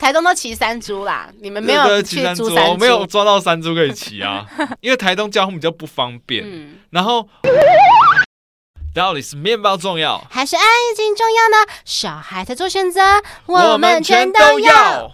台东都骑山猪啦，你们没有去租山猪？我没有抓到山猪可以骑啊，因为台东交通比较不方便。嗯、然后，到底是面包重要，还是爱情重要呢？小孩才做选择，我们全都要。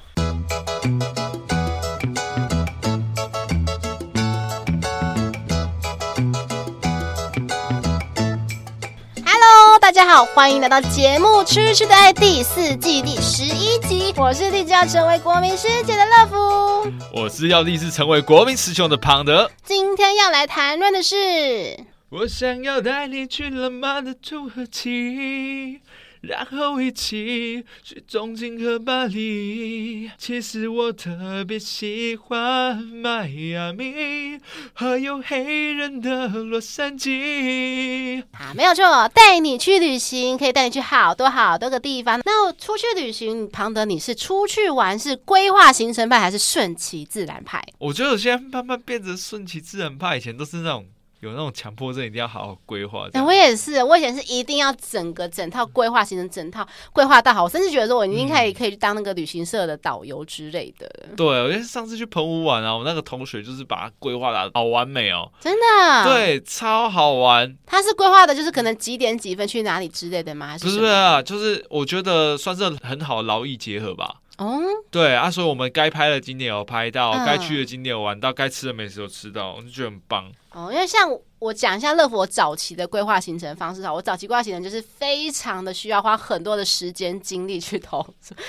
家好，欢迎来到节目《吃吃的爱》第四季第十一集。我是立志要成为国民师姐的乐福，我是要立志成为国民师兄的庞德。今天要来谈论的是，我想要带你去浪漫的土耳其。然后一起去东京和巴黎。其实我特别喜欢迈阿密，还有黑人的洛杉矶。啊，没有错，带你去旅行可以带你去好多好多个地方。那出去旅行，庞德，你是出去玩是规划行程派还是顺其自然派？我觉得我现在慢慢变成顺其自然派，以前都是那种。有那种强迫症，一定要好好规划。我也是，我以前是一定要整个整套规划行程，整套 规划到好。我甚至觉得说，我已经可以可以去当那个旅行社的导游之类的。嗯、对，我觉得上次去澎湖玩啊，我那个同学就是把它规划的好完美哦，真的，对，超好玩。他是规划的，就是可能几点几分去哪里之类的吗？还是不是啊，就是我觉得算是很好的劳逸结合吧。哦，对啊，所以我们该拍的景点有拍到，该、嗯、去的景点有玩到，该吃的美食有吃到，我就觉得很棒。哦，因为像我讲一下乐福我早期的规划行程方式哈，我早期规划行程就是非常的需要花很多的时间精力去投，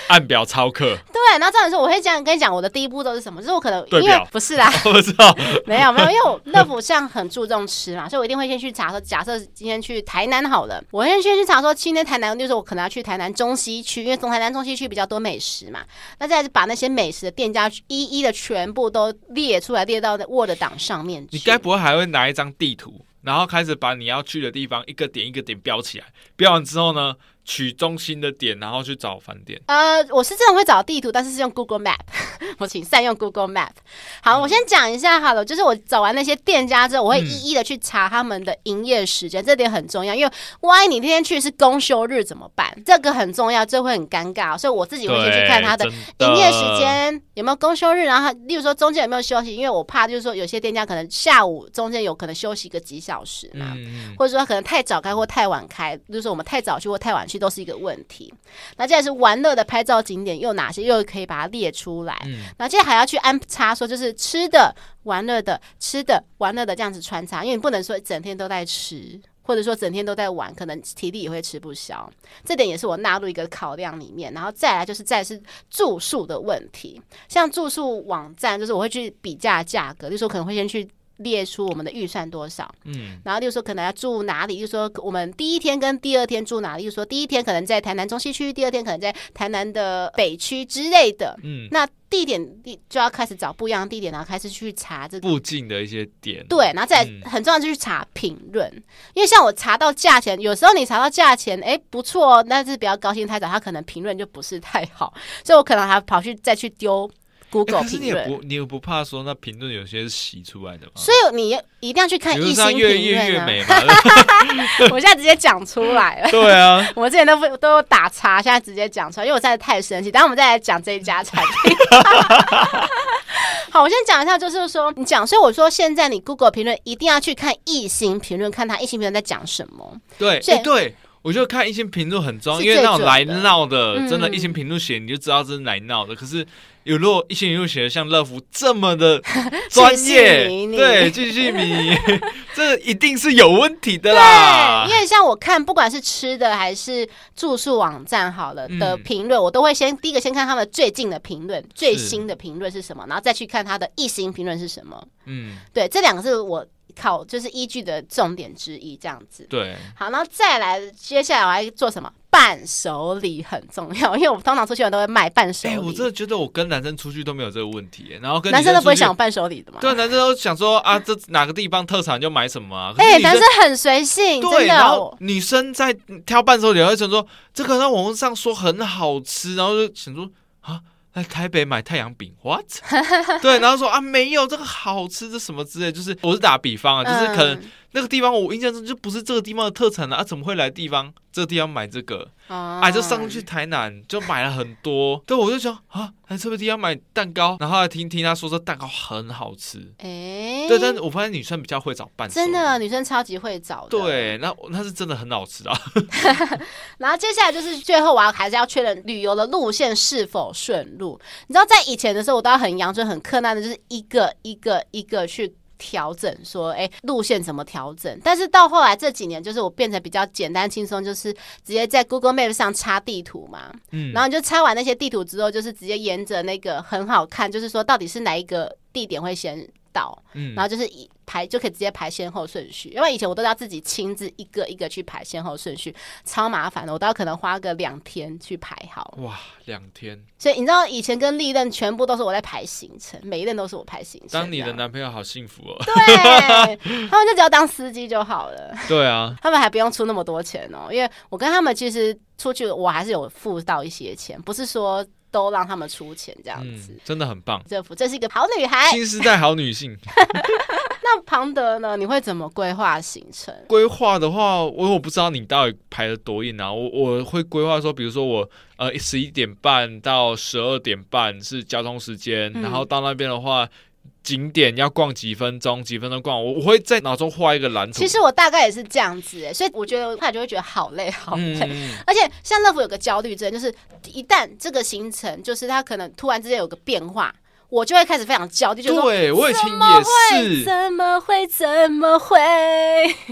按表操课。对，然后这样说，我会这样跟你讲，我的第一步都是什么？就是我可能因为不是啦，我不知道，没有没有，因为我乐福像很注重吃嘛，所以我一定会先去查说，假设今天去台南好了，我先先去查说，今天台南就是我可能要去台南中西区，因为从台南中西区比较多美食嘛，那再把那些美食的店家一一的全部都列出来，列到 Word 档上面。你该不会还会拿一张地图？然后开始把你要去的地方一个点一个点标起来，标完之后呢，取中心的点，然后去找饭店。呃，我是这种会找地图，但是是用 Google Map。我请善用 Google Map。好，嗯、我先讲一下好了，就是我找完那些店家之后，我会一一的去查他们的营业时间，嗯、这点很重要，因为万一你那天去是公休日怎么办？这个很重要，这会很尴尬，所以我自己会先去看他的营业时间有没有公休日，然后例如说中间有没有休息，因为我怕就是说有些店家可能下午中间有可能休息个几小时嘛，嗯、或者说可能太早开或太晚开，就是我们太早去或太晚去。都是一个问题。那接下来是玩乐的拍照景点又哪些？又可以把它列出来。嗯，那接下来还要去安插说，就是吃的、玩乐的、吃的、玩乐的这样子穿插，因为你不能说整天都在吃，或者说整天都在玩，可能体力也会吃不消。这点也是我纳入一个考量里面。然后再来就是再来是住宿的问题，像住宿网站，就是我会去比价价格，就是说可能会先去。列出我们的预算多少，嗯，然后就是说可能要住哪里，就是说我们第一天跟第二天住哪里，就是说第一天可能在台南中西区，第二天可能在台南的北区之类的，嗯，那地点地就要开始找不一样的地点，然后开始去查这个附近的一些点，对，然后再很重要就是去查评论，嗯、因为像我查到价钱，有时候你查到价钱，哎，不错，但是比较高兴太早，他可能评论就不是太好，所以我可能还跑去再去丢。Google 评论，你也不，你也不怕说那评论有些是洗出来的吗？所以你一定要去看一星评论啊！越越越美嘛 我现在直接讲出来了。对啊，我之前都不都打叉，现在直接讲出来，因为我真的太生气。等下我们再来讲这一家产品。好，我先讲一下，就是说你讲，所以我说现在你 Google 评论一定要去看一星评论，看他一星评论在讲什么。对，所以、欸、对。我觉得看一星评论很重要，因为那种来闹的，嗯、真的，一星评论写你就知道这是来闹的。可是有如果一星评论写的像乐福这么的 专业，对，继续迷，这一定是有问题的啦。对，因为像我看，不管是吃的还是住宿网站好了的评论，嗯、我都会先第一个先看他们最近的评论，最新的评论是什么，然后再去看他的一星评论是什么。嗯，对，这两个是我。考就是依据的重点之一，这样子。对，好，然后再来，接下来我还做什么？伴手礼很重要，因为我们通常出去玩都会买伴手礼。哎，我真的觉得我跟男生出去都没有这个问题，然后跟男生都不会想伴手礼的嘛。对，男生都想说啊，这哪个地方特产就买什么啊。哎，男生很随性，对。然后女生在挑伴手礼，会想说这个在网络上说很好吃，然后就想说啊。在台北买太阳饼，what？对，然后说啊，没有这个好吃，这什么之类，就是我是打比方啊，就是可能那个地方我印象中就不是这个地方的特产啊，怎么会来地方这个地方买这个？啊，啊就上去台南就买了很多。对，我就想啊，来这个地方买蛋糕，然后还听听他说这蛋糕很好吃。哎、欸，对，但是我发现女生比较会找伴手，真的，女生超级会找的。对，那那是真的很好吃啊。然后接下来就是最后我要还是要确认旅游的路线是否顺路。你知道在以前的时候，我都要很阳春、很克难的，就是一个一个一个去。调整说，哎，路线怎么调整？但是到后来这几年，就是我变成比较简单轻松，就是直接在 Google Map 上插地图嘛，嗯，然后你就插完那些地图之后，就是直接沿着那个很好看，就是说到底是哪一个地点会先到，嗯，然后就是以。排就可以直接排先后顺序，因为以前我都要自己亲自一个一个去排先后顺序，超麻烦的，我都要可能花个两天去排好。哇，两天！所以你知道以前跟历任全部都是我在排行程，每一任都是我排行程。当你的男朋友好幸福哦。对，他们就只要当司机就好了。对啊，他们还不用出那么多钱哦，因为我跟他们其实出去我还是有付到一些钱，不是说。都让他们出钱，这样子、嗯、真的很棒。政府，这是一个好女孩，新时代好女性。那庞德呢？你会怎么规划行程？规划的话，我我不知道你到底排的多硬啊。我我会规划说，比如说我呃十一点半到十二点半是交通时间，嗯、然后到那边的话。景点要逛几分钟？几分钟逛？我我会在脑中画一个蓝图。其实我大概也是这样子，诶，所以我觉得他就会觉得好累，好累。嗯、而且像乐福有个焦虑症，就是一旦这个行程，就是他可能突然之间有个变化。我就会开始非常焦虑，就说对，我以前也是，怎么会怎么会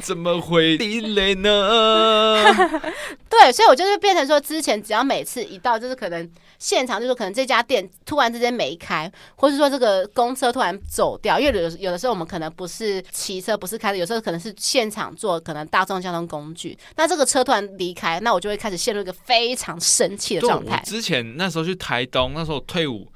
怎么会地雷呢？对，所以我就是变成说，之前只要每次一到，就是可能现场，就是可能这家店突然之间没开，或是说这个公车突然走掉，因为有有的时候我们可能不是骑车，不是开的，有时候可能是现场坐可能大众交通工具，那这个车突然离开，那我就会开始陷入一个非常生气的状态。之前那时候去台东，那时候退伍。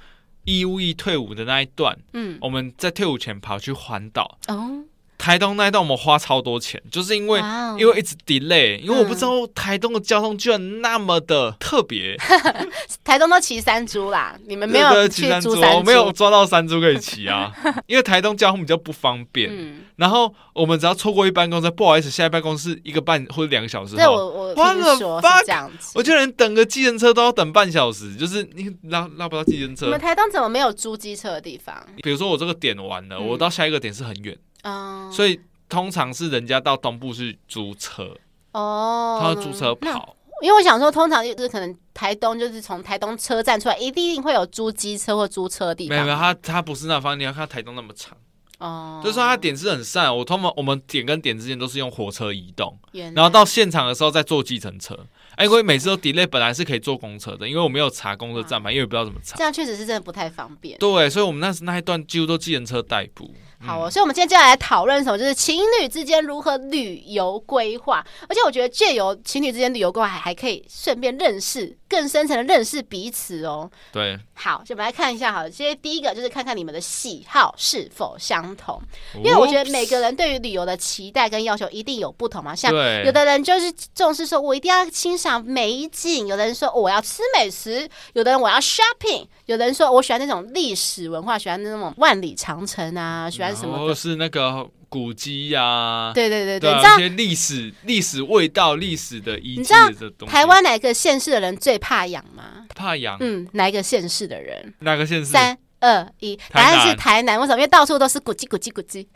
义务役退伍的那一段，嗯，我们在退伍前跑去环岛。哦。台东那一段我们花超多钱，就是因为 Wow 因为一直 delay，因为我不知道台东的交通居然那么的特别。台东都骑山猪啦，你们没有骑山猪，我没有抓到山猪可以骑啊。因为台东交通比较不方便，嗯、然后我们只要错过一班公车，不好意思，下一班公车一个半或者两个小时。对，我我听说是这样子，我觉得连等个计程车都要等半小时，就是你拉拉不到计程车。你们台东怎么没有租机车的地方？比如说我这个点完了，嗯、我到下一个点是很远。哦，所以通常是人家到东部去租车哦，他要租车跑。因为我想说，通常就是可能台东就是从台东车站出来，一定会有租机车或租车的地方。没有没有，他他不是那方，你要看台东那么长哦，就是说他点是很散。我通常我们点跟点之间都是用火车移动，来然后到现场的时候再坐计程车。哎，因为每次都 delay，本来是可以坐公车的，因为我没有查公车站牌，因为不知道怎么查。这样确实是真的不太方便。对，所以我们那时那一段几乎都计程车代步。好哦，所以我们今天接下来讨论什么，就是情侣之间如何旅游规划。而且我觉得借由情侣之间旅游规划，还还可以顺便认识更深层的认识彼此哦。对，好，就我们来看一下，好了，其实第一个就是看看你们的喜好是否相同，因为我觉得每个人对于旅游的期待跟要求一定有不同嘛。像有的人就是重视说，我一定要欣赏美景；有的人说我要吃美食；有的人我要 shopping；有的人说我喜欢那种历史文化，喜欢那种万里长城啊，喜欢。然后是那个古迹呀、啊，对对对对，对啊、一些历史历史味道、历史的遗迹。的东西台湾哪个县市的人最怕痒吗？怕痒？嗯，哪一个县市的人？哪个县市？三二一，答案是台南。为什么？因为到处都是古迹，古迹，古迹。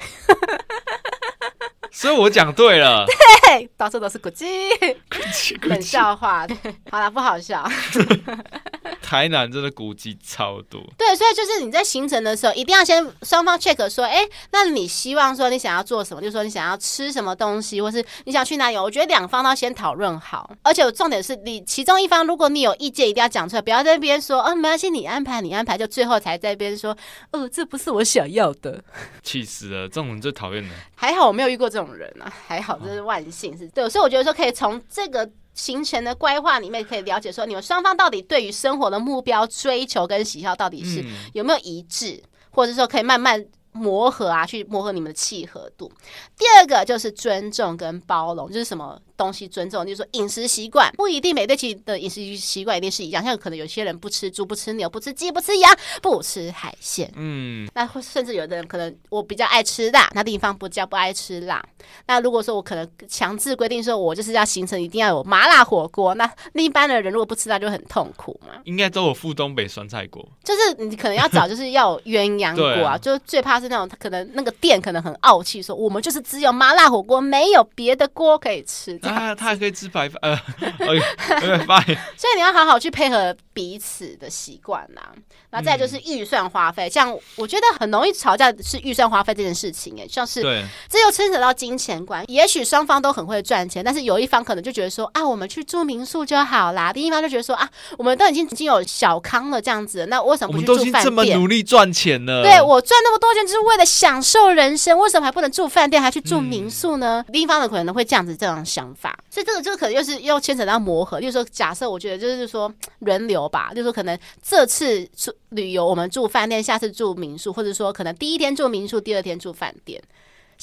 所以我讲对了，对，到处都是古迹，冷笑话。好了，不好笑。台南真的古迹超多，对，所以就是你在行程的时候，一定要先双方 check 说，哎，那你希望说你想要做什么，就是说你想要吃什么东西，或是你想去哪里？我觉得两方都要先讨论好，而且重点是你其中一方，如果你有意见，一定要讲出来，不要在那边说，哦，没关系，你安排，你安排，就最后才在那边说，哦，这不是我想要的，气死了，这种人最讨厌了。还好我没有遇过这种人啊，还好这是万幸，是对，所以我觉得说可以从这个。行程的规划里面可以了解说，你们双方到底对于生活的目标追求跟喜好到底是有没有一致，或者说可以慢慢磨合啊，去磨合你们的契合度。第二个就是尊重跟包容，就是什么东西尊重，就是说饮食习惯不一定每对其的饮食习惯一定是一样，像可能有些人不吃猪、不吃牛、不吃鸡、不吃羊、不吃海鲜，嗯，那或甚至有的人可能我比较爱吃辣，那地方不叫不爱吃辣。那如果说我可能强制规定说，我就是要形成一定要有麻辣火锅，那另一般的人如果不吃辣就很痛苦嘛。应该都有附东北酸菜锅，就是你可能要找就是要有鸳鸯锅啊，就最怕是那种他可能那个店可能很傲气，说我们就是只有麻辣火锅，没有别的锅可以吃。啊，他还可以吃白饭，呃，OK，拜。所以你要好好去配合彼此的习惯呐。然后再就是预算花费，像我觉得很容易吵架是预算花费这件事情，哎，像是这又牵扯到金钱观。也许双方都很会赚钱，但是有一方可能就觉得说啊，我们去住民宿就好啦。另一方就觉得说啊，我们都已经已经有小康了这样子，那为什么不去住饭店？我们都已经这么努力赚钱了，对，我赚那么多钱就是为了享受人生，为什么还不能住饭店，还去住民宿呢？嗯、另一方的可能会这样子这样想法，所以这个就可能又是又牵扯到磨合。就是说，假设我觉得就是说轮流吧，就是说可能这次出。旅游，我们住饭店，下次住民宿，或者说可能第一天住民宿，第二天住饭店。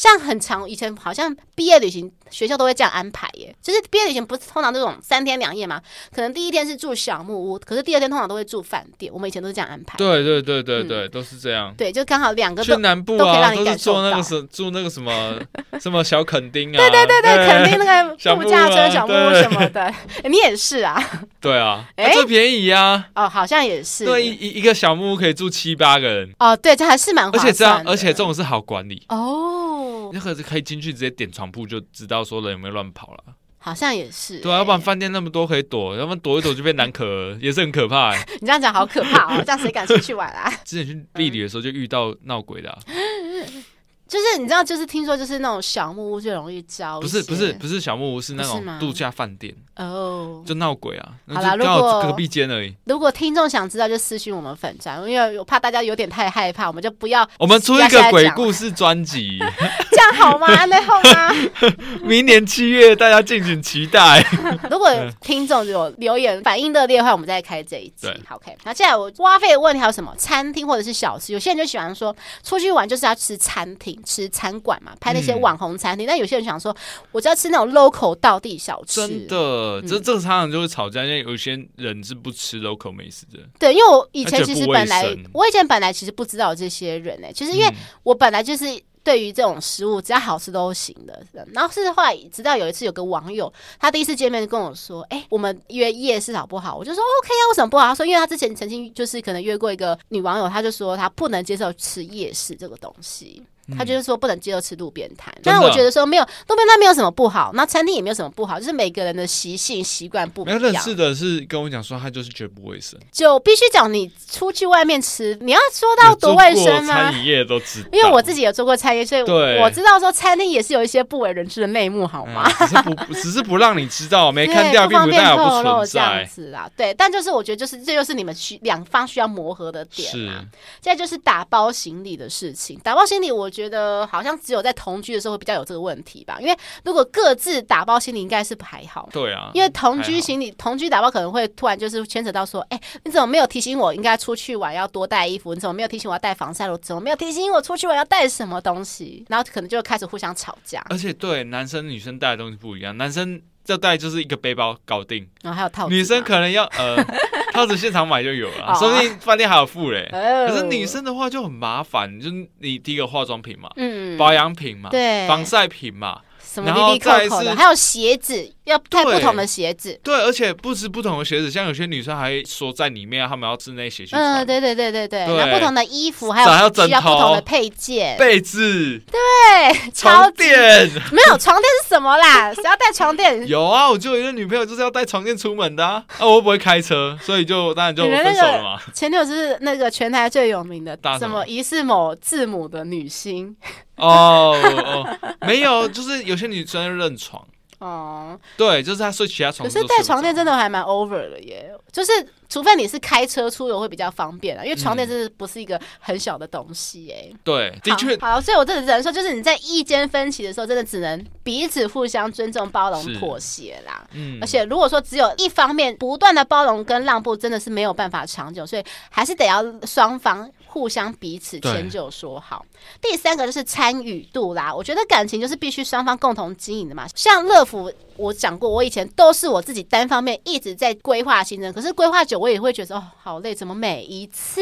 像很长以前好像毕业旅行学校都会这样安排耶，就是毕业旅行不是通常这种三天两夜嘛？可能第一天是住小木屋，可是第二天通常都会住饭店。我们以前都是这样安排。对对对对对，嗯、都是这样。对，就刚好两个去南部啊，都可以让你感受到。都是住那个什住那个什么 什么小垦丁啊？对对对对，垦丁那个度假村小木屋什么的，你也是啊？对啊，哎，最便宜啊！哦，好像也是。对，一一个小木屋可以住七八个人。哦，对，这还是蛮。而且这样，而且这种是好管理哦。那可是可以进去直接点床铺就知道说人有没有乱跑了。好像也是。对啊，要不然饭店那么多可以躲，要不然躲一躲就变男可，也是很可怕。你这样讲好可怕哦，这样谁敢出去玩啊？之前去避旅的时候就遇到闹鬼的啊。就是你知道，就是听说，就是那种小木屋最容易招。不是不是不是小木屋，是那种度假饭店哦，就闹鬼啊！好啦，如果隔壁间而已。如果听众想知道，就私信我们粉专，因为我怕大家有点太害怕，我们就不要。我们出一个鬼故事专辑，这样好吗？那好吗？明年七月，大家敬请期待。如果听众有留言反应热烈的话，我们再开这一集。OK。那接下来我花费的问题还有什么？餐厅或者是小吃，有些人就喜欢说出去玩就是要吃餐厅。吃餐馆嘛，拍那些网红餐厅。嗯、但有些人想说，我就要吃那种 local 道地小吃。真的，这、嗯、这个常常就会吵架，因为有些人是不吃 local 美食的。对，因为我以前其实本来，我以前本来其实不知道这些人呢、欸。其实因为我本来就是对于这种食物只要好吃都行的。然后是后来直到有一次有个网友，他第一次见面就跟我说：“哎、欸，我们约夜市好不好？”我就说：“OK 啊，为什么不好？”他说：“因为他之前曾经就是可能约过一个女网友，他就说他不能接受吃夜市这个东西。”他就是说不能接受吃路边摊，但是我觉得说没有路边摊没有什么不好，那餐厅也没有什么不好，就是每个人的习性习惯不一样。没认识的是跟我讲说他就是觉得不卫生，就必须讲你出去外面吃，你要说到多卫生吗？餐饮业都知道，因为我自己有做过餐饮，所以我知道说餐厅也是有一些不为人知的内幕，好吗？只是不只是不让你知道，没看掉，并不代表不存在。这样子啦，对，但就是我觉得就是这就是你们需两方需要磨合的点嘛。现在就是打包行李的事情，打包行李，我觉得好像。只有在同居的时候会比较有这个问题吧，因为如果各自打包行李应该是还好。对啊，因为同居行李同居打包可能会突然就是牵扯到说，哎，你怎么没有提醒我应该出去玩要多带衣服？你怎么没有提醒我要带防晒露？怎么没有提醒我出去玩要带什么东西？然后可能就开始互相吵架。而且对男生女生带的东西不一样，男生要带就是一个背包搞定，然后还有套子，女生可能要呃 套子现场买就有了，说不定饭店还有付嘞。可是女生的话就很麻烦，就是你第一个化妆品嘛，嗯，保养品嘛，对，防晒品嘛。什么滴滴扣扣的，还有鞋子，要带不同的鞋子。对，而且不止不同的鞋子，像有些女生还说在里面，她们要室内鞋去穿。嗯，对对对对对。那不同的衣服，还有需要不同的配件。被子。对，床垫。没有床垫是什么啦？谁要带床垫？有啊，我就有一个女朋友就是要带床垫出门的啊。啊，我又不会开车，所以就当然就分手了嘛。前女友是那个全台最有名的，什么疑似某字母的女星。哦哦，没有，就是有些女生认床。哦，对，就是她睡其他床。可是带床垫真的还蛮 over 的耶，就是除非你是开车出游会比较方便啊，因为床垫真的不是一个很小的东西哎、欸。对，的确。好，所以我真的只能说，就是你在意见分歧的时候，真的只能彼此互相尊重、包容、妥协啦。嗯。而且如果说只有一方面不断的包容跟让步，真的是没有办法长久，所以还是得要双方。互相彼此迁就说好。第三个就是参与度啦，我觉得感情就是必须双方共同经营的嘛。像乐福，我讲过，我以前都是我自己单方面一直在规划行程，可是规划久，我也会觉得哦，好累，怎么每一次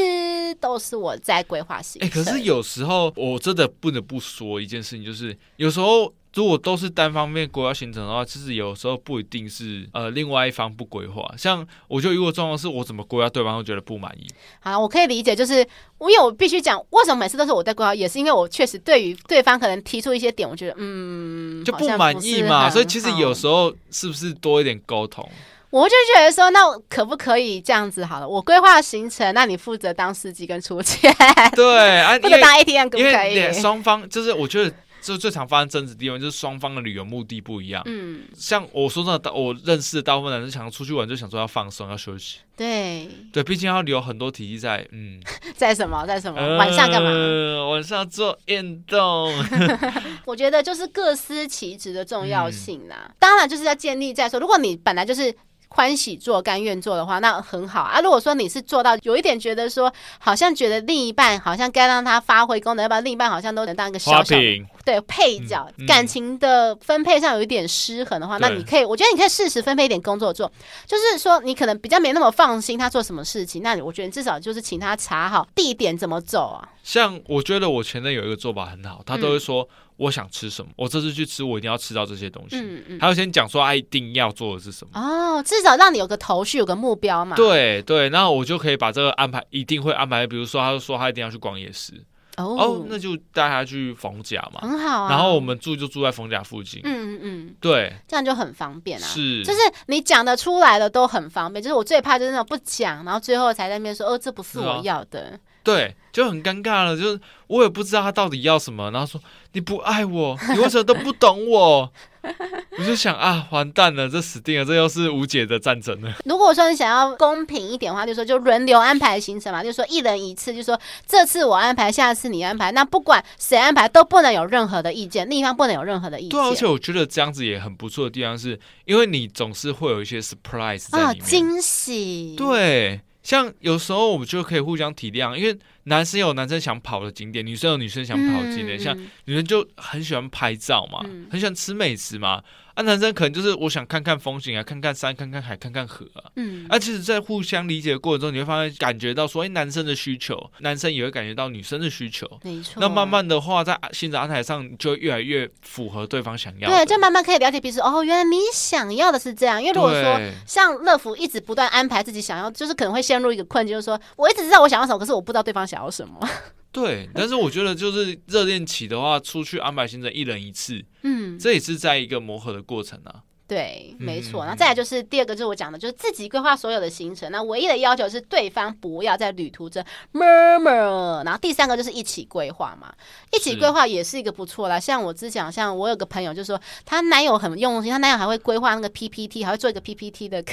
都是我在规划行程？哎、欸，可是有时候我真的不得不说一件事情，就是有时候。如果都是单方面规划行程的话，其实有时候不一定是呃另外一方不规划。像我觉得如果状况是我怎么规划，对方都觉得不满意。好，我可以理解，就是因为我必须讲，为什么每次都是我在规划，也是因为我确实对于对方可能提出一些点，我觉得嗯就不满意嘛。所以其实有时候是不是多一点沟通？我就觉得说，那可不可以这样子好了？我规划行程，那你负责当司机跟出钱，对，啊、或者当 ATM 可不可以？双方就是我觉得。就最常发生争执的地方，就是双方的旅游目的不一样。嗯，像我说真的，我认识的大部分男生想要出去玩，就想说要放松，要休息。对对，毕竟要留很多体力在。嗯，在什么？在什么？晚上干嘛？呃，晚上做运动。我觉得就是各司其职的重要性啦。嗯，当然就是要建立在说，如果你本来就是。欢喜做，甘愿做的话，那很好啊。如果说你是做到有一点觉得说，好像觉得另一半好像该让他发挥功能，要不然另一半好像都能当一个小小对配角，嗯嗯、感情的分配上有一点失衡的话，那你可以，我觉得你可以适时分配一点工作做。就是说，你可能比较没那么放心他做什么事情，那你我觉得至少就是请他查好地点怎么走啊。像我觉得我前任有一个做法很好，他都会说。嗯我想吃什么？我这次去吃，我一定要吃到这些东西。嗯嗯，还有先讲说，他一定要做的是什么？哦，至少让你有个头绪，有个目标嘛。对对，然后我就可以把这个安排，一定会安排。比如说，他就说他一定要去逛夜市，哦，哦，那就带他去逢甲嘛，很好啊。然后我们住就住在逢甲附近。嗯嗯嗯，对，这样就很方便啊。是，就是你讲的出来的都很方便。就是我最怕就是那种不讲，然后最后才在那边说，哦，这不是我要的。对，就很尴尬了。就是我也不知道他到底要什么，然后说你不爱我，你为什么都不懂我？我就想啊，完蛋了，这死定了，这又是无解的战争了。如果说你想要公平一点的话，就说就轮流安排行程嘛，就说一人一次，就说这次我安排，下次你安排。那不管谁安排，都不能有任何的意见，另一方不能有任何的意见。对，而且我觉得这样子也很不错的地方是，因为你总是会有一些 surprise 在里面，啊，惊喜。对。像有时候我们就可以互相体谅，因为男生有男生想跑的景点，女生有女生想跑的景点。嗯、像女生就很喜欢拍照嘛，嗯、很喜欢吃美食嘛。啊，男生可能就是我想看看风景啊，看看山，看看海，看看河啊。嗯，而、啊、其实，在互相理解的过程中，你会发现感觉到说，哎，男生的需求，男生也会感觉到女生的需求。没错。那慢慢的话，在行程安排上就越来越符合对方想要。对，就慢慢可以了解彼此。哦，原来你想要的是这样。因为如果说像乐福一直不断安排自己想要，就是可能会陷入一个困境，就是说我一直知道我想要什么，可是我不知道对方想要什么。对，但是我觉得就是热恋期的话，出去安排行程一人一次，嗯，这也是在一个磨合的过程啊。对，没错。那再来就是第二个，就是我讲的，就是自己规划所有的行程。那唯一的要求是对方不要在旅途中 murmur。然后第三个就是一起规划嘛，一起规划也是一个不错啦。像我之前，像我有个朋友就说，她男友很用心，她男友还会规划那个 PPT，还会做一个 PPT 的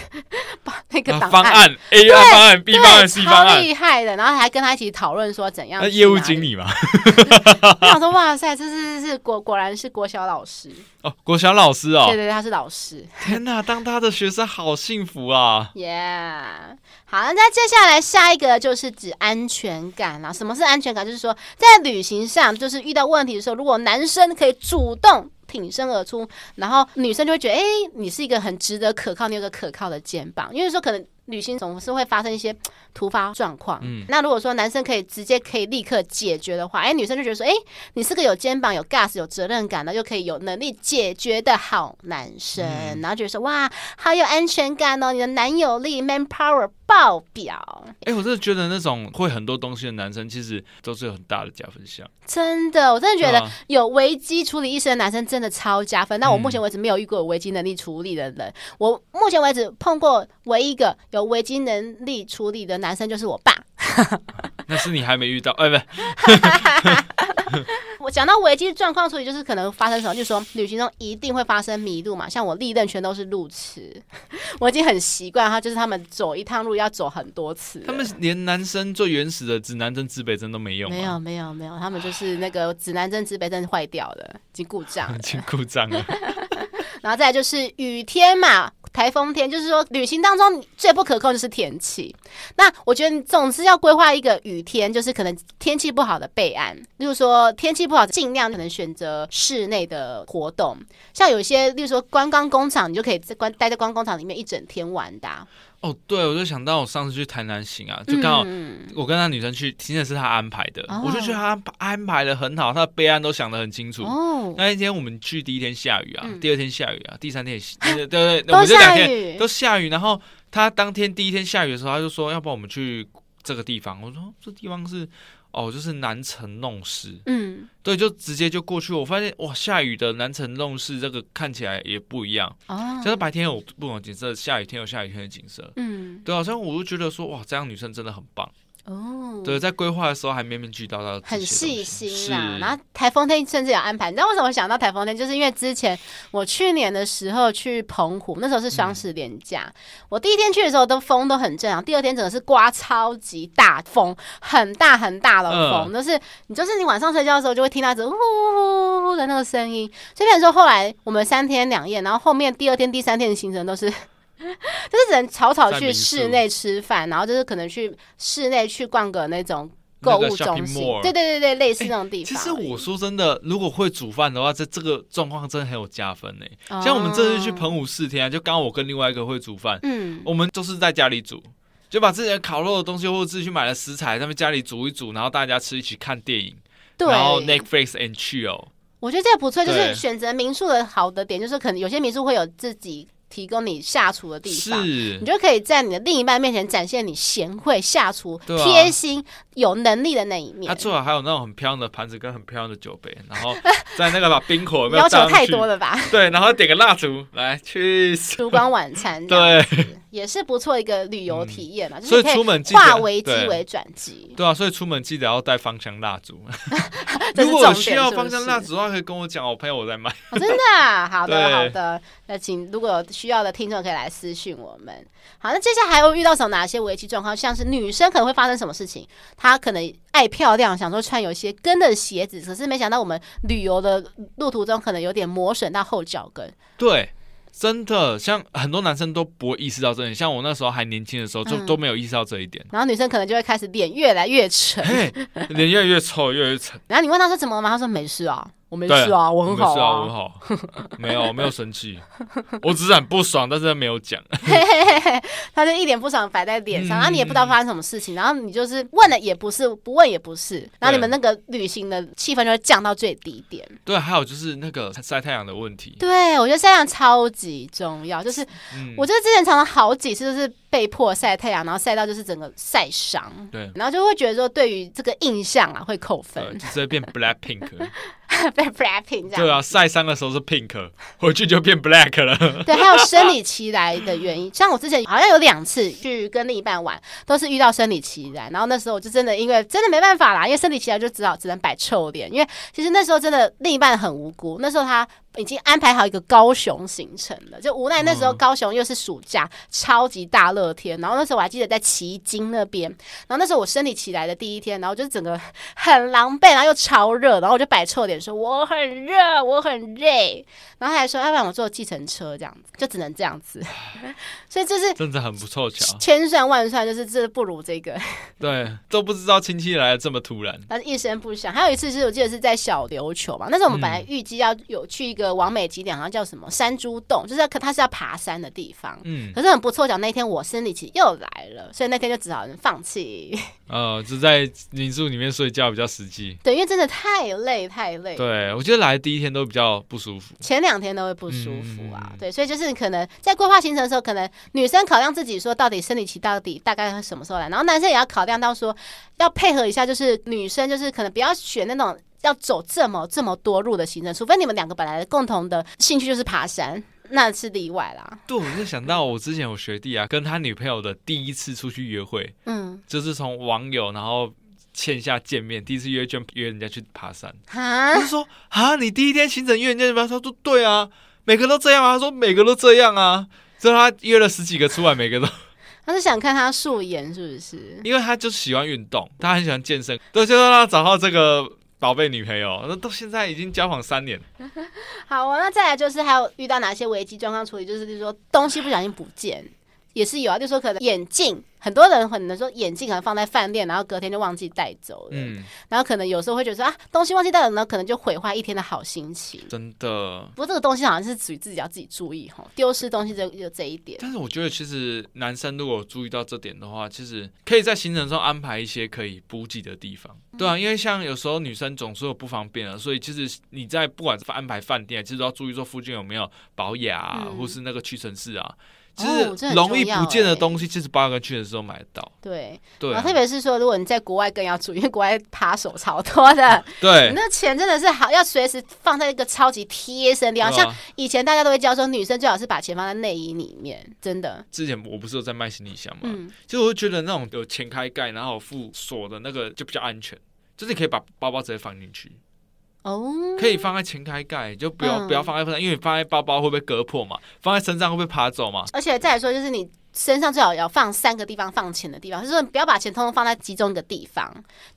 那个档案、啊、方案，A 方案、B 方案、C 方案，超厉害的。然后还跟他一起讨论说怎样。那业务经理嘛，我想说哇塞，这是是果果然是国小老师哦，国小老师哦，对对对，他是老师。天哪，当他的学生好幸福啊！Yeah，好，那接下来下一个就是指安全感啦。什么是安全感？就是说在旅行上，就是遇到问题的时候，如果男生可以主动挺身而出，然后女生就会觉得，哎，你是一个很值得可靠，你有个可靠的肩膀。因为说可能旅行总是会发生一些 突发状况，嗯，那如果说男生可以直接可以立刻解决的话，哎，女生就觉得说，哎，你是个有肩膀、有 gas、有责任感的，又可以有能力解决的好男生，嗯、然后觉得说，哇，好有安全感哦，你的男友力 man power 爆表。哎，我真的觉得那种会很多东西的男生，其实都是有很大的加分项。真的，我真的觉得有危机处理意识的男生真的超加分。那、嗯、我目前为止没有遇过有危机能力处理的人，我目前为止碰过唯一一个有危机能力处理的男生就是我爸。那是你还没遇到，哎，不，我讲到危机状况处理，就是可能发生什么，就是说旅行中一定会发生迷路嘛。像我历任全都是路痴，我已经很习惯，他就是他们走一趟路要走很多次。他们连男生最原始的指南针、指北针都没用。没有，没有，没有，他们就是那个指南针、指北针坏掉了，已经故障了，已经故障了。然后再来就是雨天嘛。台风天就是说，旅行当中最不可控就是天气。那我觉得总是要规划一个雨天，就是可能天气不好的备案。例如说天气不好，尽量可能选择室内的活动。像有些，例如说观光工厂，你就可以在观待在观光工厂里面一整天玩的。哦，对，我就想到我上次去台南行啊，就刚好我跟那女生去，真的是她安排的，嗯、我就觉得她安排的很好，她的备案都想得很清楚。哦，那一天我们去第一天下雨啊，嗯、第二天下雨啊，第三天也对对对，我们这两天都下雨。然后她当天第一天下雨的时候，她就说要不然我们去这个地方。我说这地方是。哦，就是南城弄市，嗯，对，就直接就过去。我发现哇，下雨的南城弄市这个看起来也不一样哦。就是白天有不同景色，下雨天有下雨天的景色，嗯，对，好像我就觉得说哇，这样女生真的很棒。哦，对，在规划的时候还面面俱到，到很细心啦。然后台风天甚至有安排，你知道为什么想到台风天？就是因为之前我去年的时候去澎湖，那时候是双十连假，嗯、我第一天去的时候都风都很正常，第二天整个是刮超级大风，很大很大的风，就、嗯、是你就是你晚上睡觉的时候就会听到这呼呼呼的那个声音。所以说后来我们三天两夜，然后后面第二天、第三天的行程都是。就是只能草草去室内吃饭，然后就是可能去室内去逛个那种购物中心，对对对对，类似那种地方。其实我说真的，如果会煮饭的话，这这个状况真的很有加分呢。像我们这次去澎湖四天啊，就刚我跟另外一个会煮饭，嗯，我们都是在家里煮，就把自己的烤肉的东西或者自己去买的食材，他们家里煮一煮，然后大家吃一起看电影，对，然后 Netflix and chill。我觉得这个不错，就是选择民宿的好的点，就是可能有些民宿会有自己。提供你下厨的地方，是。你就可以在你的另一半面前展现你贤惠下厨、贴心、有能力的那一面。他最好还有那种很漂亮的盘子跟很漂亮的酒杯，然后 在那个把冰火要求太多了吧？对，然后点个蜡烛来去烛光晚餐，对，也是不错一个旅游体验嘛。所以出门化危机为转机，对啊，所以出门记得要带芳香蜡烛。如果需要芳香蜡烛的话，可以跟我讲，我朋友我在卖。真的，啊好的好的，那请如果有需要的听众可以来私讯我们。好，那接下来还会遇到什么哪些危机状况？像是女生可能会发生什么事情？她可能爱漂亮，想说穿有一些跟的鞋子，可是没想到我们旅游的路途中可能有点磨损到后脚跟。对。真的，像很多男生都不会意识到这点，像我那时候还年轻的时候，就都没有意识到这一点。然后女生可能就会开始脸越来越沉，脸越来越臭，越来越沉。然后你问他说怎么了吗？他说没事啊。我没事啊，我很好啊，很好，没有没有生气，我只是很不爽，但是他没有讲。他就一脸不爽摆在脸上，然后你也不知道发生什么事情，然后你就是问了也不是，不问也不是，然后你们那个旅行的气氛就会降到最低点。对，还有就是那个晒太阳的问题。对，我觉得晒太阳超级重要，就是我觉得之前常常好几次都是被迫晒太阳，然后晒到就是整个晒伤。对，然后就会觉得说对于这个印象啊会扣分，直接变 black pink。被 blackpink 这样。对啊，晒伤的时候是 pink，回去就变 black 了。对，还有生理期来的原因，像我之前好像有两次去跟另一半玩，都是遇到生理期来，然后那时候我就真的因为真的没办法啦，因为生理期来就只好只能摆臭脸，因为其实那时候真的另一半很无辜，那时候他。已经安排好一个高雄行程了，就无奈那时候高雄又是暑假，嗯、超级大热天。然后那时候我还记得在旗津那边，然后那时候我生理起来的第一天，然后就整个很狼狈，然后又超热，然后我就摆臭脸说我很热，我很累。然后他还说要不然我坐计程车这样子，就只能这样子。所以这是真的很不凑巧，千算万算就是这不如这个。对，都不知道亲戚来的这么突然，但是一声不响。还有一次是我记得是在小琉球嘛，那时候我们本来预计要有去一个。网美景点好像叫什么山猪洞，就是可它是要爬山的地方。嗯，可是很不凑巧，那天我生理期又来了，所以那天就只好放弃。呃，就在民宿里面睡觉比较实际。对，因为真的太累太累。对，我觉得来第一天都比较不舒服，前两天都会不舒服啊。嗯、对，所以就是可能在规划行程的时候，可能女生考量自己说到底生理期到底大概什么时候来，然后男生也要考量到说要配合一下，就是女生就是可能不要选那种。要走这么这么多路的行程，除非你们两个本来的共同的兴趣就是爬山，那是例外啦。对，我就想到我之前有学弟啊，跟他女朋友的第一次出去约会，嗯，就是从网友然后线下见面，第一次约就约人家去爬山。哈我就说啊，你第一天行程约人家去爬山？他说对啊，每个都这样啊。他说每个都这样啊。之后他约了十几个出来，每个都。他是想看他素颜是不是？因为他就喜欢运动，他很喜欢健身，对，就让他找到这个宝贝女朋友。那到现在已经交往三年。好啊，那再来就是还有遇到哪些危机状况处理？就是就是说东西不小心不见。也是有啊，就说可能眼镜，很多人可能说眼镜可能放在饭店，然后隔天就忘记带走了。嗯，然后可能有时候会觉得说啊，东西忘记带了呢，可能就毁坏一天的好心情。真的。不过这个东西好像是属于自己要自己注意哈，丢失东西就就这一点。但是我觉得其实男生如果注意到这点的话，其实可以在行程中安排一些可以补给的地方。嗯、对啊，因为像有时候女生总是有不方便啊，所以其实你在不管是安排饭店，其实都要注意说附近有没有保雅、啊嗯、或是那个屈臣氏啊。其实容易不见的东西，其实八个去的时候买得到。对对、啊，特别是说，如果你在国外更要注意，因为国外扒手超多的。对，那钱真的是好，要随时放在一个超级贴身的地方。像以前大家都会教说，女生最好是把钱放在内衣里面，真的。之前我不是有在卖行李箱嘛？嗯，其实我会觉得那种有前开盖，然后附锁的那个就比较安全，就是你可以把包包直接放进去。哦，可以放在前开盖，就不要、嗯、不要放在身上，因为你放在包包会不会割破嘛？放在身上会不会爬走嘛？而且再来说，就是你身上最好要放三个地方放钱的地方，就是说你不要把钱通通放在集中一个地方。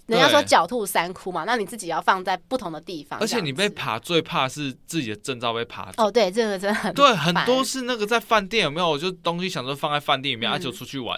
人家说狡兔三窟嘛，那你自己要放在不同的地方。而且你被爬最怕是自己的证照被爬走。哦，对，这个真的很对，很多是那个在饭店有没有？就东西想说放在饭店里面，而、嗯、且、啊、出去玩，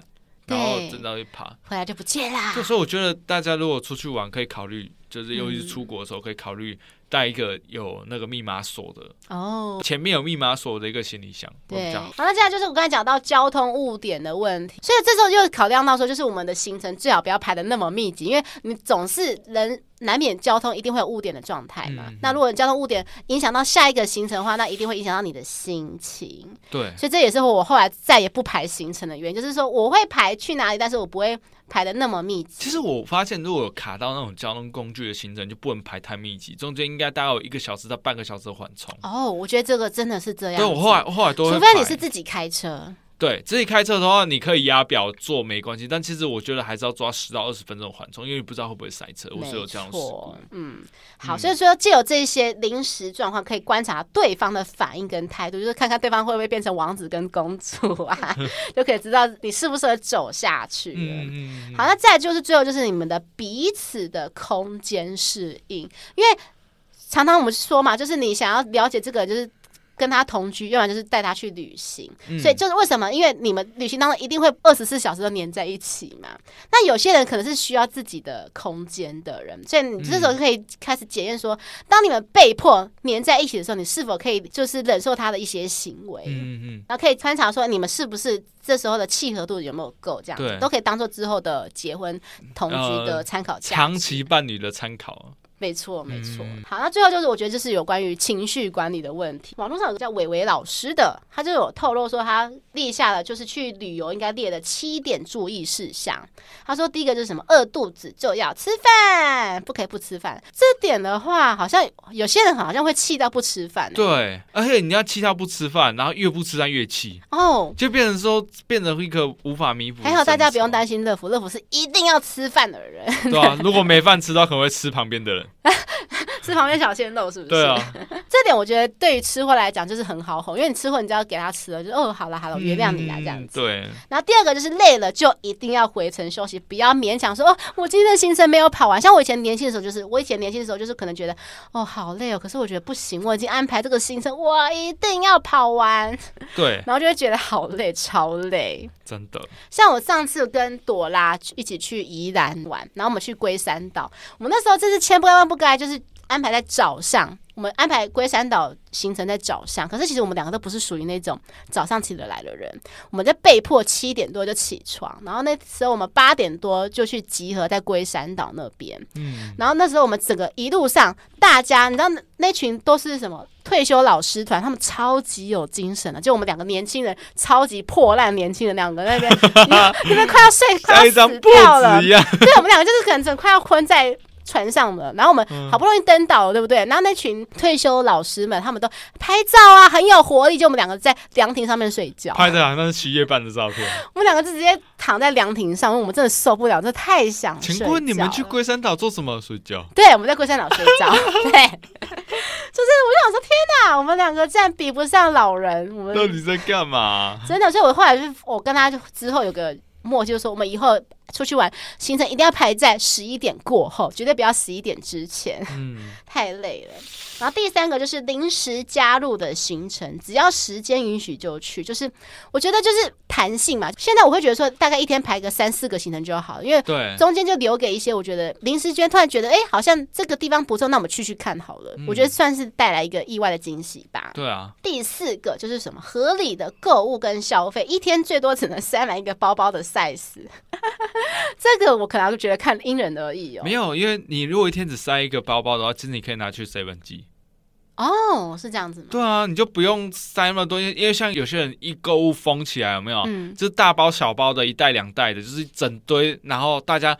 然后真的会爬，回来就不见啦。所以我觉得大家如果出去玩，可以考虑。就是尤其是出国的时候，可以考虑带一个有那个密码锁的哦，前面有密码锁的一个行李箱，对。好，那接下来就是我刚才讲到交通误点的问题，所以这时候就考量到说，就是我们的行程最好不要排的那么密集，因为你总是人难免交通一定会有误点的状态嘛。嗯、那如果交通误点影响到下一个行程的话，那一定会影响到你的心情。对，所以这也是我后来再也不排行程的原因，就是说我会排去哪里，但是我不会。排的那么密集，其实我发现，如果卡到那种交通工具的行程，就不能排太密集，中间应该大概有一个小时到半个小时的缓冲。哦，我觉得这个真的是这样。对，我后来我后来都，除非你是自己开车。对，自己开车的话，你可以压表做没关系，但其实我觉得还是要抓十到二十分钟缓冲，因为不知道会不会塞车。我是有这样的事故。嗯，好，所以说借由这些临时状况，可以观察对方的反应跟态度，就是看看对方会不会变成王子跟公主啊，就可以知道你适不适合走下去。嗯，好，那再就是最后就是你们的彼此的空间适应，因为常常我们说嘛，就是你想要了解这个，就是。跟他同居，要不然就是带他去旅行，嗯，所以就是为什么？因为你们旅行当中一定会二十四小时都黏在一起嘛。那有些人可能是需要自己的空间的人，所以你这时候可以开始检验说，当你们被迫黏在一起的时候，你是否可以就是忍受他的一些行为？嗯嗯，然后可以观察说你们是不是这时候的契合度有没有够，这样子都可以当做之后的结婚同居的参考，长期伴侣的参考。没错，没错。好，那最后就是我觉得这是有关于情绪管理的问题。网络上有个叫伟伟老师的，他就有透露说，他列下了就是去旅游应该列的七点注意事项。他说第一个就是什么，饿肚子就要吃饭，不可以不吃饭。这点的话，好像有些人好像会气到不吃饭欸。对，而且你要气到不吃饭，然后越不吃饭越气哦，就变成说变成一个无法弥补。还好大家不用担心乐福，乐福是一定要吃饭的人。对啊，如果没饭吃到，可能会吃旁边的人。吃旁边小鲜肉是不是？对啊，这点我觉得对于吃货来讲就是很好哄，因为你吃货，你只要给他吃了，就哦，好了好了，原谅你啦这样子。对。然后第二个就是累了就一定要回程休息，不要勉强说哦，我今天的行程没有跑完。像我以前年轻的时候，就是我以前年轻的时候，就是可能觉得哦好累哦，可是我觉得不行，我已经安排这个行程，我一定要跑完。对。然后就会觉得好累，超累。真的。像我上次跟朵拉一起去宜兰玩，然后我们去龟山岛，我们那时候真是千不该万不该，就是。安排在早上，我们安排龟山岛行程在早上。可是其实我们两个都不是属于那种早上起得来的人，我们在被迫七点多就起床，然后那时候我们八点多就去集合在龟山岛那边。嗯，然后那时候我们整个一路上，大家你知道那群都是什么退休老师团，他们超级有精神的，就我们两个年轻人超级破烂年轻人两个那边，你们快要睡 快要死掉了，对，我们两个就是可能快要昏在。船上了，然后我们好不容易登岛了，对不对？然后那群退休老师们他们都拍照啊，很有活力，就我们两个在凉亭上面睡觉，拍的好像是七月半的照片。我们两个就直接躺在凉亭上，因为我们真的受不了，这太想。请问你们去龟山岛做什么？睡觉？对，我们在龟山岛睡觉。对，就是我就想说，天哪，我们两个竟然比不上老人，我们到底在干嘛？真的，所以我后来就我跟他就之后有个默契，就是说我们以后。出去玩行程一定要排在十一点过后，绝对不要十一点之前，嗯，太累了。然后第三个就是临时加入的行程，只要时间允许就去，就是我觉得就是弹性嘛。现在我会觉得说，大概一天排个三四个行程就好了，因为对中间就留给一些我觉得临时间突然觉得哎、欸，好像这个地方不错，那我们去去看好了。嗯、我觉得算是带来一个意外的惊喜吧。对啊。第四个就是什么合理的购物跟消费，一天最多只能塞满一个包包的 size。这个我可能会觉得看因人而异哦。没有，因为你如果一天只塞一个包包的话，其实你可以拿去 seven 寄。哦，是这样子吗？对啊，你就不用塞那么多，因为像有些人一购物疯起来，有没有？嗯，就是大包小包的，一袋两袋的，就是整堆，然后大家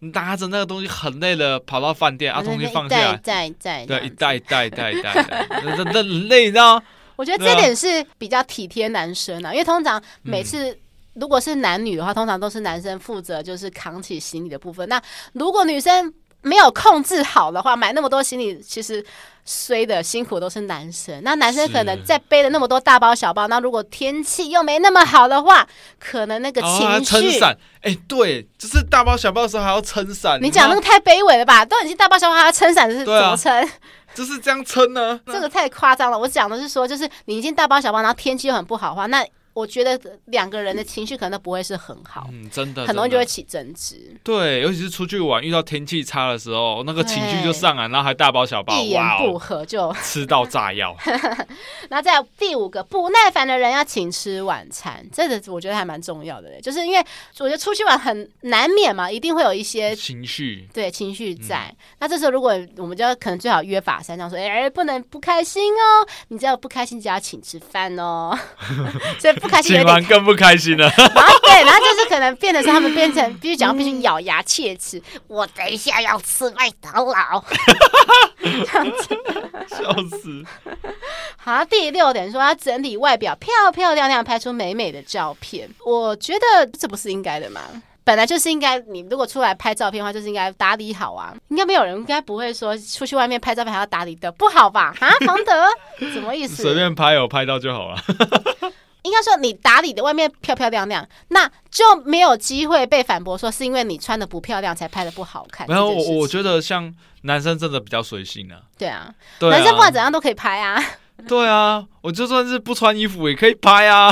拿着那个东西很累了，跑到饭店，把东西放下来，再再对，一袋一袋一袋一袋的，那那累，你知道？我觉得这点是比较体贴男生啊，因为通常每次。如果是男女的话，通常都是男生负责就是扛起行李的部分。那如果女生没有控制好的话，买那么多行李，其实衰的辛苦都是男生。那男生可能在背了那么多大包小包，那如果天气又没那么好的话，可能那个情绪。撑伞，哎，对，就是大包小包的时候还要撑伞。你讲那个太卑微了吧？都已经大包小包还要撑伞，是怎么撑？就 是这样撑呢？这个太夸张了。我讲的是说，就是你已经大包小包，然后天气又很不好的话，那。我觉得两个人的情绪可能都不会是很好，嗯，真的，很容易就会起争执。对，尤其是出去玩遇到天气差的时候，那个情绪就上来，然后还大包小包，一言不合就吃到炸药。那再第五个，不耐烦的人要请吃晚餐，这个我觉得还蛮重要的嘞，就是因为我觉得出去玩很难免嘛，一定会有一些情绪，对情绪在。嗯、那这时候如果我们就要可能最好约法三章，说，哎、欸，不能不开心哦，你只要不开心就要请吃饭哦，所以不。请完更不开心了，然后对，然后就是可能变得是他们变成必须讲，必须咬牙切齿。我等一下要吃麦当劳，这样子，笑死。好，第六点说要整理外表漂漂亮亮，拍出美美的照片。我觉得这不是应该的吗？本来就是应该，你如果出来拍照片的话，就是应该打理好啊。应该没有人应该不会说出去外面拍照片还要打理的不好吧？啊，庞德，什么意思？随便拍有拍到就好了。应该说，你打理的外面漂漂亮亮，那就没有机会被反驳说是因为你穿的不漂亮才拍的不好看。没有，我我觉得像男生真的比较随性啊。对啊，对啊，男生不管怎样都可以拍啊。对啊，我就算是不穿衣服也可以拍啊。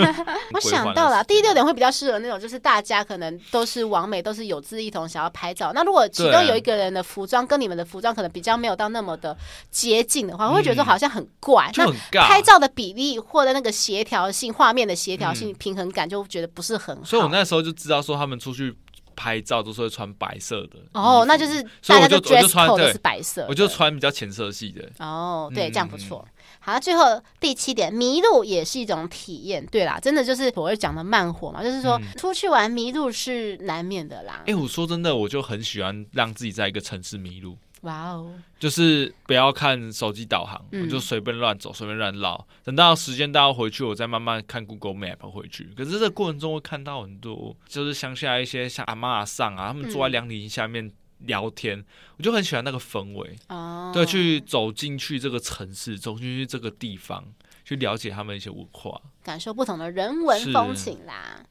我想到了，第六点会比较适合那种，就是大家可能都是完美，都是有志一同想要拍照。那如果其中有一个人的服装跟你们的服装可能比较没有到那么的接近的话，我会觉得说好像很怪。那拍照的比例或者那个协调性、画面的协调性、平衡感，就觉得不是很好。所以我那时候就知道说，他们出去拍照都是会穿白色的。哦，那就是大家就 dress code 都是白色，我就穿比较浅色系的。哦，对，这样不错。好，最后第七点，迷路也是一种体验。对啦，真的就是我会讲的慢火嘛，就是说、嗯、出去玩迷路是难免的啦。哎、欸，我说真的，我就很喜欢让自己在一个城市迷路。哇哦，就是不要看手机导航，嗯、我就随便乱走，随便乱绕。等到时间到回去，我再慢慢看 Google Map 回去。可是这个过程中会看到很多，就是乡下一些像阿嬷阿桑啊，他们坐在凉亭下面。嗯聊天，我就很喜欢那个氛围哦。对，去走进去这个城市，走进去这个地方，去了解他们一些文化，感受不同的人文风情啦。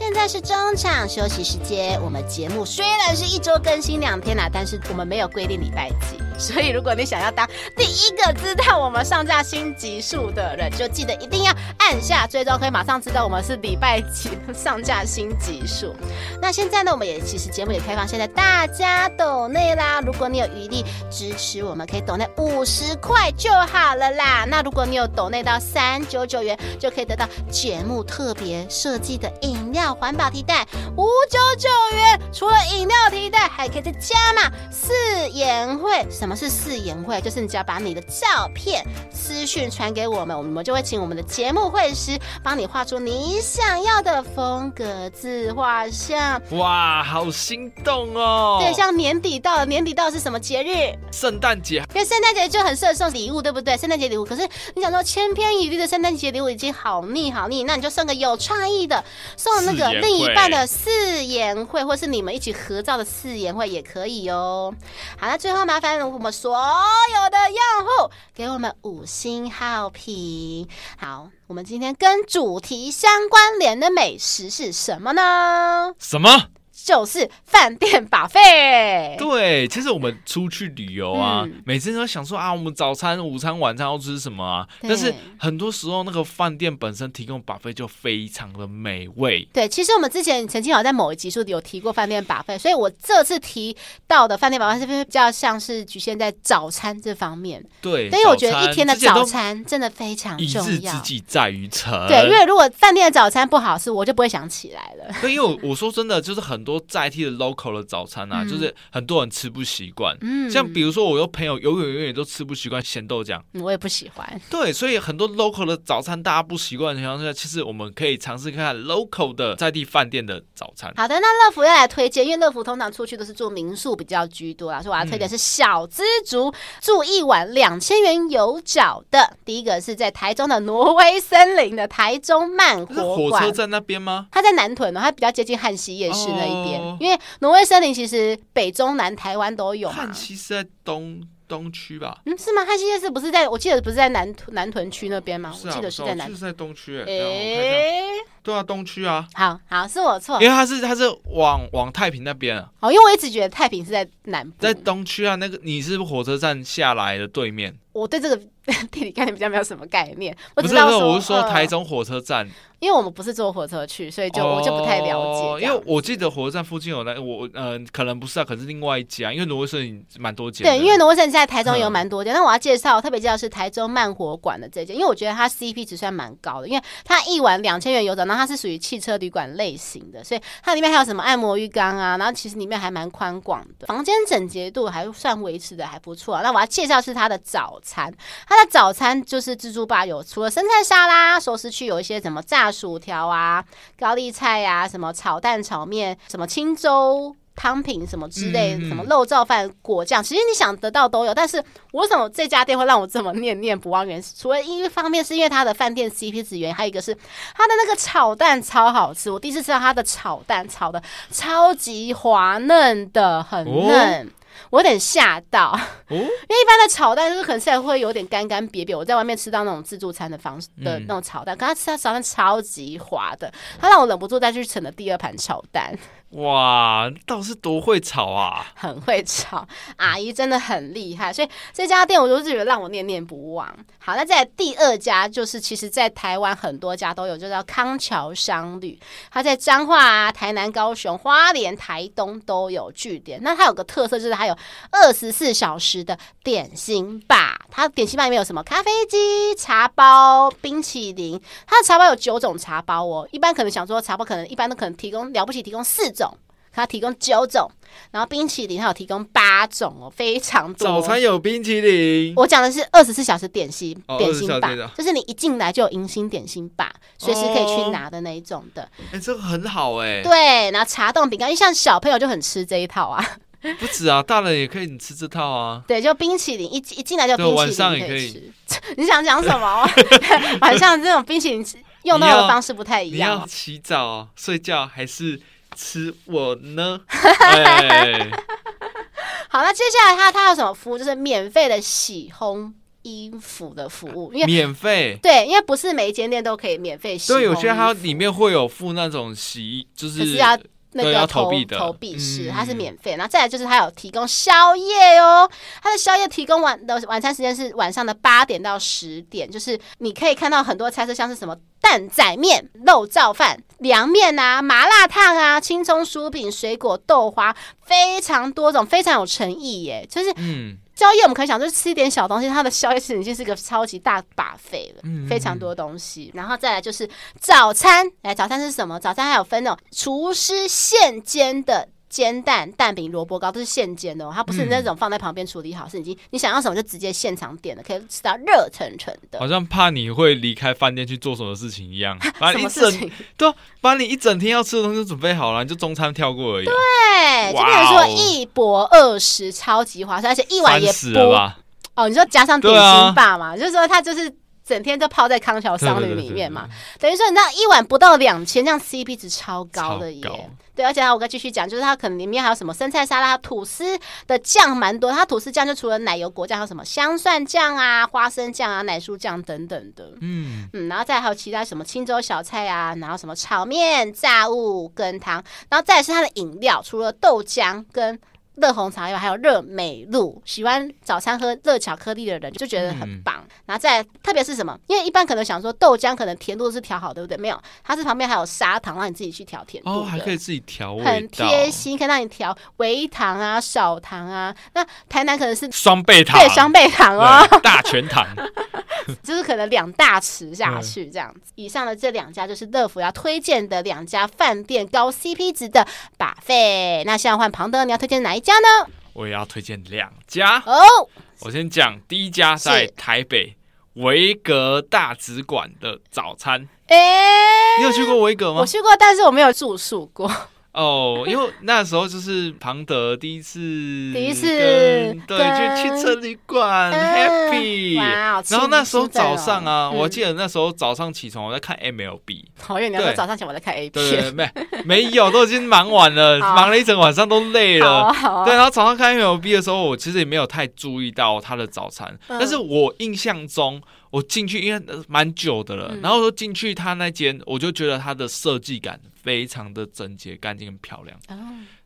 现在是中场休息时间。我们节目虽然是一周更新两天啦，但是我们没有规定礼拜几。所以，如果你想要当第一个知道我们上架新集数的人，就记得一定要按下追踪，可以马上知道我们是礼拜几上架新集数。那现在呢，我们也其实节目也开放，现在大家抖内啦。如果你有余力支持我们，可以抖内五十块就好了啦。那如果你有抖内到三九九元，就可以得到节目特别设计的饮料。料环保替代五九九元。除了饮料替代，还可以再加嘛四言会。什么是四言会？就是你只要把你的照片私讯传给我们，我们就会请我们的节目会师帮你画出你想要的风格自画像。哇，好心动哦！对，像年底到了，年底到是什么节日？圣诞节。因为圣诞节就很适合送礼物，对不对？圣诞节礼物，可是你想说千篇一律的圣诞节礼物已经好腻好腻，那你就送个有创意的，送那个另一半的誓言会，或是你们一起合照的誓言会也可以哦。好，那最后麻烦我们所有的用户给我们五星好评。好，我们今天跟主题相关联的美食是什么呢？什么？就是饭店 buffet。对，其实我们出去旅游啊，嗯、每次都想说啊，我们早餐、午餐、晚餐要吃什么啊？但是很多时候那个饭店本身提供 buffet 就非常的美味。对，其实我们之前曾经好像在某一集数有提过饭店 buffet，所以我这次提到的饭店 buffet 是不是比较像是局限在早餐这方面？对，因为我觉得一天的早餐真的非常重要。一日之计在于晨。对，因为如果饭店的早餐不好吃，我就不会想起来了。对，因为我我说真的，就是很多。多代替的 local 的早餐啊，嗯、就是很多人吃不习惯。嗯，像比如说，我有朋友永远永远都吃不习惯咸豆浆，我也不喜欢。对，所以很多 local 的早餐大家不习惯的情况下，其实我们可以尝试看看 local 的在地饭店的早餐。好的，那乐福要来推荐，因为乐福通常出去都是住民宿比较居多啊，所以我要推荐是小资族住一晚两千元有找的。第一个是在台中的挪威森林的台中慢活火车站那边吗？它在南屯哦，它比较接近汉西夜市那一边。哦、因为挪威森林其实北中南台湾都有嘛，汉溪是在东东区吧？嗯，是吗？汉溪夜市不是在，我记得不是在南南屯区那边吗？我记得是在南，是在东区。哎、欸，对啊，东区啊。好好，是我错，因为它是它是往往太平那边啊。哦，因为我一直觉得太平是在南部，在东区啊。那个你是火车站下来的对面。我对这个地理概念比较没有什么概念。不是，我是说台中火车站。因为我们不是坐火车去，所以就我就不太了解。哦、因为我记得火车站附近有那我嗯、呃，可能不是啊，可能是另外一家。因为挪威森林蛮多间。对，因为挪威森林在台中也有蛮多间。那、嗯、我要介绍，特别介绍是台中慢火馆的这间，因为我觉得它 CP 值算蛮高的，因为它一晚两千元有找，然后它是属于汽车旅馆类型的，所以它里面还有什么按摩浴缸啊，然后其实里面还蛮宽广的，房间整洁度还算维持的还不错、那我要介绍是它的早餐，它的早餐就是自助吧，有除了生菜沙拉、熟食区有一些什么炸薯条啊。高丽菜呀、啊，什么炒蛋、炒面，什么清粥汤品，什么之类，嗯嗯什么肉燥饭、果酱，其实你想得到都有。但是为什么这家店会让我这么念念不忘？原除了一方面是因为它的饭店 CP 值原因，还有一个是它的那个炒蛋超好吃。我第一次吃到它的炒蛋，炒的超级滑嫩的，很嫩。哦我有点吓到，因为一般的炒蛋就是可能现在会有点干干瘪瘪。我在外面吃到那种自助餐的方式的那种炒蛋，可他吃到炒蛋超级滑的，他让我忍不住再去盛了第二盘炒蛋。哇，倒是多会炒啊！很会炒，阿姨真的很厉害，所以这家店我就是觉得让我念念不忘。好，那在第二家就是，其实在台湾很多家都有，就叫康桥商旅，它在彰化啊、台南、高雄、花莲、台东都有据点。那它有个特色就是它有二十四小时的点心吧，它点心吧里面有什么咖啡机、茶包、冰淇淋。它的茶包有九种茶包哦，一般可能想说茶包可能一般都可能提供了不起提供四种。它提供九种，然后冰淇淋它有提供八种哦，非常多。早餐有冰淇淋，我讲的是二十四小时点心、哦、点心吧，就是你一进来就有迎新点心吧，随时可以去拿的那一种的。哎、欸，这个很好哎、欸。对，然后茶冻饼干，因为像小朋友就很吃这一套啊。不止啊，大人也可以你吃这套啊。对，就冰淇淋一一进来就。晚上也可以。你想讲什么？晚上这种冰淇淋用到的方式不太一样。你要洗澡、睡觉还是？吃我呢？哎、好，那接下来他他有什么服务？就是免费的洗烘衣服的服务，因为免费对，因为不是每一间店都可以免费洗。对，有些它里面会有附那种洗，就是，是要那个投投币的投币式，它是免费。然后再来就是它有提供宵夜哦，它的宵夜提供晚的晚餐时间是晚上的八点到十点，就是你可以看到很多菜色，像是什么。蛋仔面、肉燥饭、凉面啊、麻辣烫啊、青葱酥饼、水果豆花，非常多种，非常有诚意耶。就是，嗯，宵夜我们可以想，就是吃一点小东西，它的宵夜其实已经是个超级大 buffet 了，嗯、非常多东西。然后再来就是早餐，哎，早餐是什么？早餐还有分那种厨师现煎的。煎蛋、蛋饼、萝卜糕都是现煎的哦，它不是那种放在旁边处理好，嗯、是已经你想要什么就直接现场点的，可以吃到热腾腾的。好像怕你会离开饭店去做什么事情一样，把你一整什么事情？对，把你一整天要吃的东西都准备好了，你就中餐跳过而已。对，就比如说一博二十，超级划算，而且一碗也不哦，你说加上点心吧嘛，啊、就是说他就是。整天都泡在康桥商旅里面嘛，等于说你知道一碗不到两千，这样 CP 值超高的耶。对，而且还我再继续讲，就是它可能里面还有什么生菜沙拉、吐司的酱蛮多。它吐司酱就除了奶油果酱，还有什么香蒜酱啊、花生酱啊、奶酥酱等等的。嗯嗯，然后再还有其他什么清粥小菜啊，然后什么炒面、炸物羹汤，然后再是它的饮料，除了豆浆跟。热红茶以外，还有热美露。喜欢早餐喝热巧克力的人就觉得很棒。嗯、然后再特别是什么？因为一般可能想说豆浆可能甜度是调好，对不对？没有，它是旁边还有砂糖，让你自己去调甜度。哦，还可以自己调，很贴心，可以让你调微糖啊、少糖啊。那台南可能是双倍糖，对，双倍糖哦，大全糖，就是可能两大匙下去这样子。嗯、以上的这两家就是乐福要推荐的两家饭店高 CP 值的 buffet。那现在换庞德，你要推荐哪一家？家呢？我也要推荐两家哦。我先讲第一家，在台北维格大直馆的早餐。哎，你有去过维格吗？我去过，但是我没有住宿过。哦，因为那时候就是庞德第一次，第一次对，去汽车旅馆 Happy，然后那时候早上啊，我记得那时候早上起床我在看 MLB，好，因为你要说早上起来我在看 A 片，对，没没有，都已经忙完了，忙了一整晚上都累了，对，然后早上看 MLB 的时候，我其实也没有太注意到他的早餐，但是我印象中。我进去，因为蛮久的了，嗯、然后说进去他那间，我就觉得它的设计感非常的整洁、干净、漂亮。哦、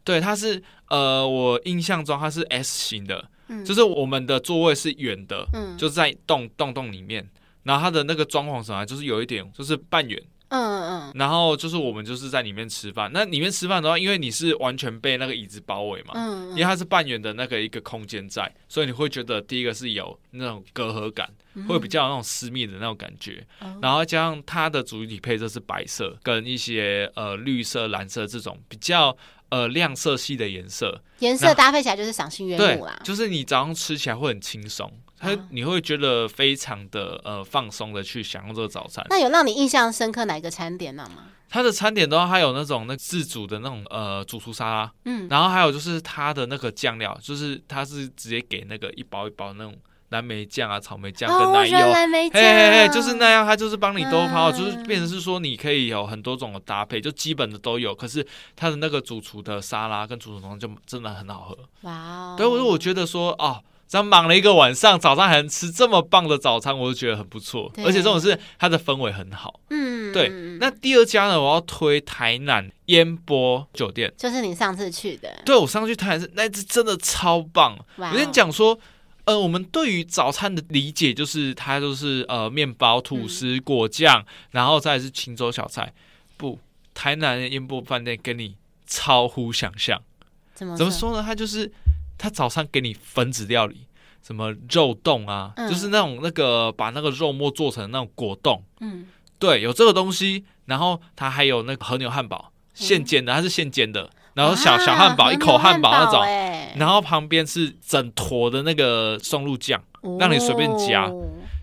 对，它是呃，我印象中它是 S 型的，嗯、就是我们的座位是圆的，嗯、就是在洞洞洞里面，然后它的那个装潢什么，就是有一点就是半圆。嗯嗯，然后就是我们就是在里面吃饭。那里面吃饭的话，因为你是完全被那个椅子包围嘛，嗯，因为它是半圆的那个一个空间在，所以你会觉得第一个是有那种隔阂感，会比较有那种私密的那种感觉。然后加上它的主体配色是白色跟一些呃绿色、蓝色这种比较呃亮色系的颜色，颜色搭配起来就是赏心悦目啦。就是你早上吃起来会很轻松。它你会觉得非常的呃放松的去享用这个早餐。那有让你印象深刻哪一个餐点呢吗？它的餐点的话，还有那种那自煮的那种呃主厨沙拉，嗯，然后还有就是它的那个酱料，就是它是直接给那个一包一包那种蓝莓酱啊、草莓酱跟奶油，蓝莓酱，嘿嘿嘿，就是那样，它就是帮你都泡，嗯、就是变成是说你可以有很多种的搭配，就基本的都有。可是它的那个主厨的沙拉跟主厨汤就真的很好喝。哇哦！对，我我觉得说哦。这样忙了一个晚上，早上还能吃这么棒的早餐，我就觉得很不错。而且这种是它的氛围很好。嗯，对。那第二家呢，我要推台南烟波酒店，就是你上次去的。对，我上次去台南是那次真的超棒。Wow 我跟你讲说，呃，我们对于早餐的理解就是它就是呃面包、吐司、果酱，嗯、然后再是青州小菜。不，台南的烟波饭店跟你超乎想象。怎么怎么说呢？它就是。他早上给你分子料理，什么肉冻啊，嗯、就是那种那个把那个肉末做成那种果冻，嗯，对，有这个东西。然后他还有那个和牛汉堡，现煎的，它是现煎的。然后小小汉堡，一口汉堡那种，然后旁边是整坨的那个松露酱，让你随便夹。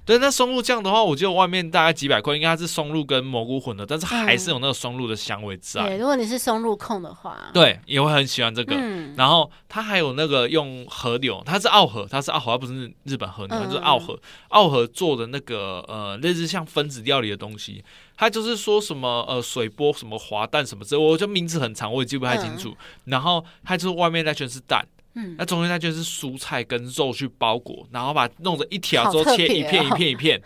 对，那松露酱的话，我记得外面大概几百块，应该它是松露跟蘑菇混的，但是还是有那个松露的香味在。对，如果你是松露控的话，对，也会很喜欢这个。嗯、然后它还有那个用和牛，它是奥河，它是奥河，它不是日本和牛，它就是奥河，奥河做的那个呃类似像分子料理的东西。它就是说什么呃水波什么滑蛋什么之类，我觉得名字很长，我也记不太清楚。嗯、然后它就是外面那圈是蛋。嗯，那中间它就是蔬菜跟肉去包裹，然后把弄成一条之后切一片一片一片，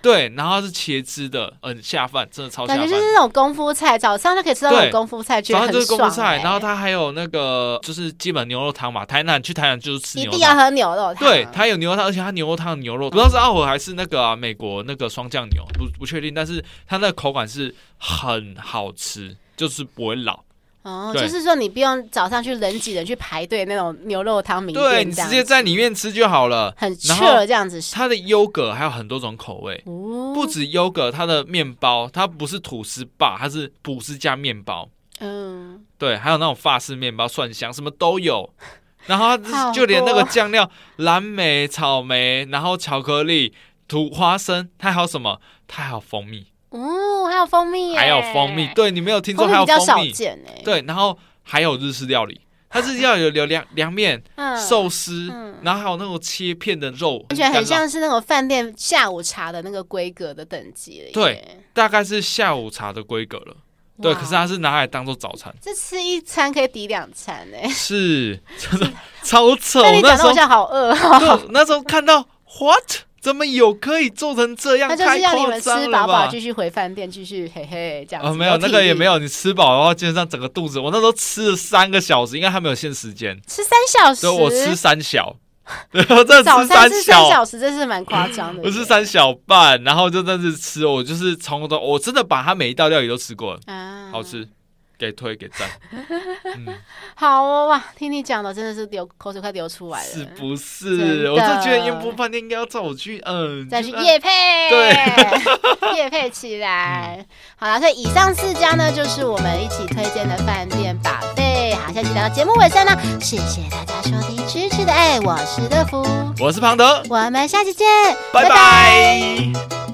对，然后是茄汁的，嗯，下饭真的超下饭，感觉就是那种功夫菜，早上就可以吃到那种功夫菜，早上就是功夫菜，然后它还有那个就是基本牛肉汤嘛，台南去台南就是吃牛肉汤，一定要喝牛肉汤，对，它有牛肉汤，而且它牛肉汤的牛肉不知道是澳尔还是那个美国那个双酱牛，不不确定，但是它那个口感是很好吃，就是不会老。哦，对就是说你不用早上去人挤人去排队那种牛肉汤名店，对你直接在里面吃就好了，很然后 chill 这样子。它的优格还有很多种口味，哦，不止优格，它的面包它不是吐司吧，它是吐司加面包。嗯，对，还有那种法式面包、蒜香什么都有。然后就连那个酱料，蓝莓、草莓，然后巧克力、土花生，它还有什么？它还有蜂蜜。哦，还有蜂蜜，还有蜂蜜。对，你没有听说还有蜂蜜比较？少见哎。对，然后还有日式料理，它日式料理有凉 凉面、寿司，然后还有那种切片的肉，完全很像是那种饭店下午茶的那个规格的等级。对，大概是下午茶的规格了。对，可是它是拿来当做早餐，这吃一餐可以抵两餐哎。是，真的超丑。那你讲的我现在好饿。那时候看到 what？怎么有可以做成这样？他就是要你们吃饱饱，继续回饭店，继续嘿嘿这样子。哦，没有那个也没有，你吃饱的话，基本上整个肚子。我那时候吃了三个小时，应该还没有限时间。吃三小时？对，我吃三小。对，我真的早餐吃三小时，这是蛮夸张的。我是三小半，然后就在这吃，我就是从头，我真的把它每一道料理都吃过了，啊，好吃。给推给赞，嗯，好哦哇！听你讲的真的是流口水快流出来了，是不是？我就觉得烟波饭店应该要叫我去，嗯，再去夜配，对，夜配起来。好了，所以以上四家呢，就是我们一起推荐的饭店 Buffet。好，下期来到节目尾声呢，谢谢大家收听《吃吃的爱》，我是乐福，我是庞德，我们下期见，拜拜。拜拜。